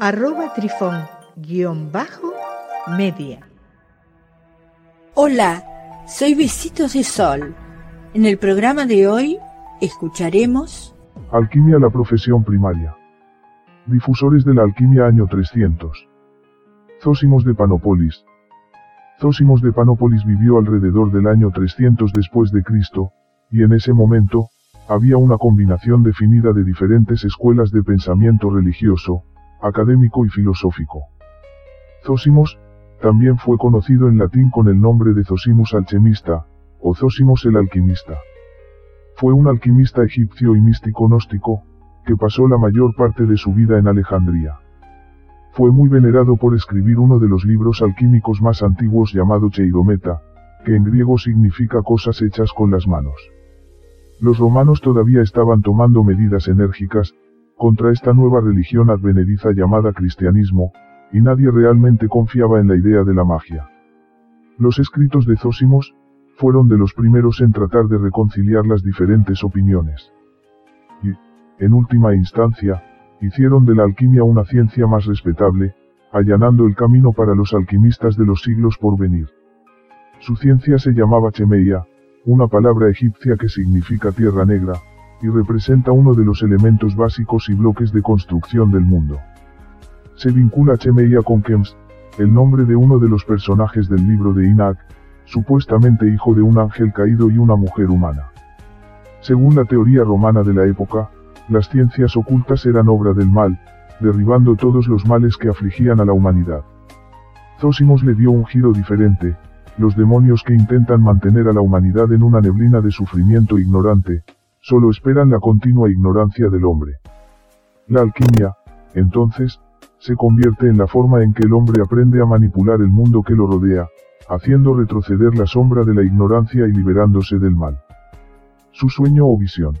arroba trifón guion bajo media. Hola, soy Besitos de Sol. En el programa de hoy escucharemos Alquimia la profesión primaria. Difusores de la alquimia año 300. Zósimos de Panópolis. Zósimos de Panópolis vivió alrededor del año 300 después de Cristo, y en ese momento, había una combinación definida de diferentes escuelas de pensamiento religioso, académico y filosófico. Zósimos, también fue conocido en latín con el nombre de Zosimus alchemista, o Zósimos el alquimista. Fue un alquimista egipcio y místico gnóstico, que pasó la mayor parte de su vida en Alejandría. Fue muy venerado por escribir uno de los libros alquímicos más antiguos llamado Cheirometa, que en griego significa cosas hechas con las manos. Los romanos todavía estaban tomando medidas enérgicas, contra esta nueva religión advenediza llamada cristianismo, y nadie realmente confiaba en la idea de la magia. Los escritos de Zósimos, fueron de los primeros en tratar de reconciliar las diferentes opiniones. Y, en última instancia, hicieron de la alquimia una ciencia más respetable, allanando el camino para los alquimistas de los siglos por venir. Su ciencia se llamaba Chemeia, una palabra egipcia que significa tierra negra, y representa uno de los elementos básicos y bloques de construcción del mundo. Se vincula Chemeia con Kems, el nombre de uno de los personajes del libro de Inak, supuestamente hijo de un ángel caído y una mujer humana. Según la teoría romana de la época, las ciencias ocultas eran obra del mal, derribando todos los males que afligían a la humanidad. Zósimos le dio un giro diferente, los demonios que intentan mantener a la humanidad en una neblina de sufrimiento ignorante, solo esperan la continua ignorancia del hombre. La alquimia, entonces, se convierte en la forma en que el hombre aprende a manipular el mundo que lo rodea, haciendo retroceder la sombra de la ignorancia y liberándose del mal. Su sueño o visión.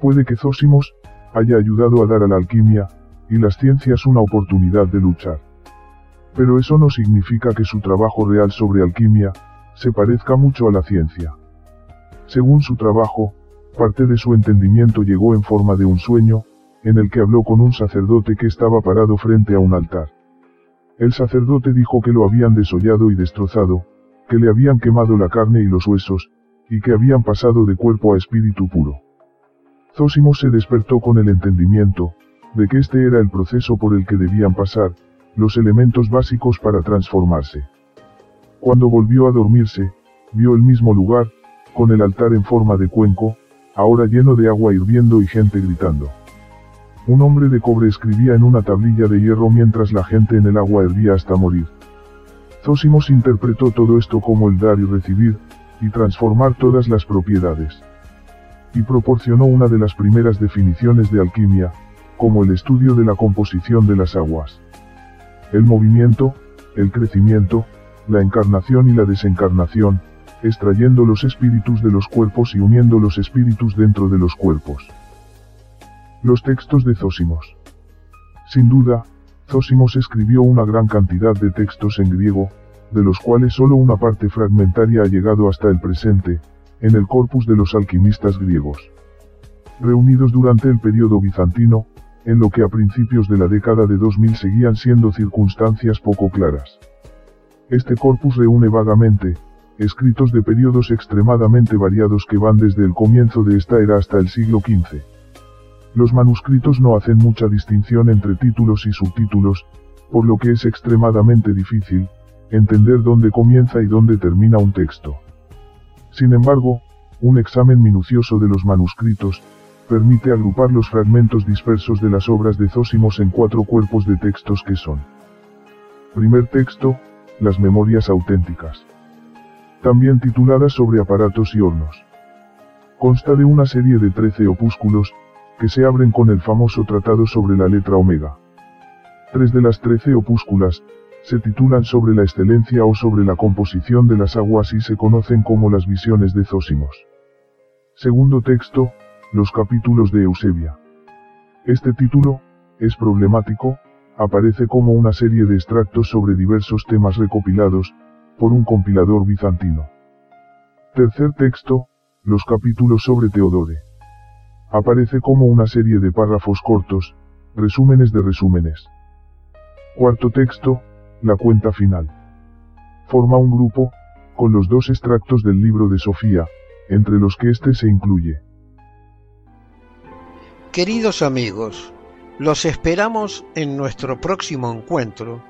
Puede que Zósimos, haya ayudado a dar a la alquimia, y las ciencias una oportunidad de luchar. Pero eso no significa que su trabajo real sobre alquimia, se parezca mucho a la ciencia. Según su trabajo, Parte de su entendimiento llegó en forma de un sueño, en el que habló con un sacerdote que estaba parado frente a un altar. El sacerdote dijo que lo habían desollado y destrozado, que le habían quemado la carne y los huesos, y que habían pasado de cuerpo a espíritu puro. Zósimo se despertó con el entendimiento, de que este era el proceso por el que debían pasar, los elementos básicos para transformarse. Cuando volvió a dormirse, vio el mismo lugar, con el altar en forma de cuenco, ahora lleno de agua hirviendo y gente gritando. Un hombre de cobre escribía en una tablilla de hierro mientras la gente en el agua hervía hasta morir. Zósimos interpretó todo esto como el dar y recibir, y transformar todas las propiedades. Y proporcionó una de las primeras definiciones de alquimia, como el estudio de la composición de las aguas. El movimiento, el crecimiento, la encarnación y la desencarnación, extrayendo los espíritus de los cuerpos y uniendo los espíritus dentro de los cuerpos. Los textos de Zósimos. Sin duda, Zósimos escribió una gran cantidad de textos en griego, de los cuales solo una parte fragmentaria ha llegado hasta el presente, en el corpus de los alquimistas griegos. Reunidos durante el periodo bizantino, en lo que a principios de la década de 2000 seguían siendo circunstancias poco claras. Este corpus reúne vagamente, escritos de periodos extremadamente variados que van desde el comienzo de esta era hasta el siglo XV. Los manuscritos no hacen mucha distinción entre títulos y subtítulos, por lo que es extremadamente difícil, entender dónde comienza y dónde termina un texto. Sin embargo, un examen minucioso de los manuscritos, permite agrupar los fragmentos dispersos de las obras de Zósimos en cuatro cuerpos de textos que son. Primer texto, las memorias auténticas también titulada Sobre aparatos y hornos. Consta de una serie de 13 opúsculos, que se abren con el famoso tratado sobre la letra omega. Tres de las trece opúsculas, se titulan sobre la excelencia o sobre la composición de las aguas y se conocen como las visiones de Zósimos. Segundo texto, los capítulos de Eusebia. Este título, es problemático, aparece como una serie de extractos sobre diversos temas recopilados, por un compilador bizantino. Tercer texto, los capítulos sobre Teodore. Aparece como una serie de párrafos cortos, resúmenes de resúmenes. Cuarto texto, la cuenta final. Forma un grupo, con los dos extractos del libro de Sofía, entre los que éste se incluye. Queridos amigos, los esperamos en nuestro próximo encuentro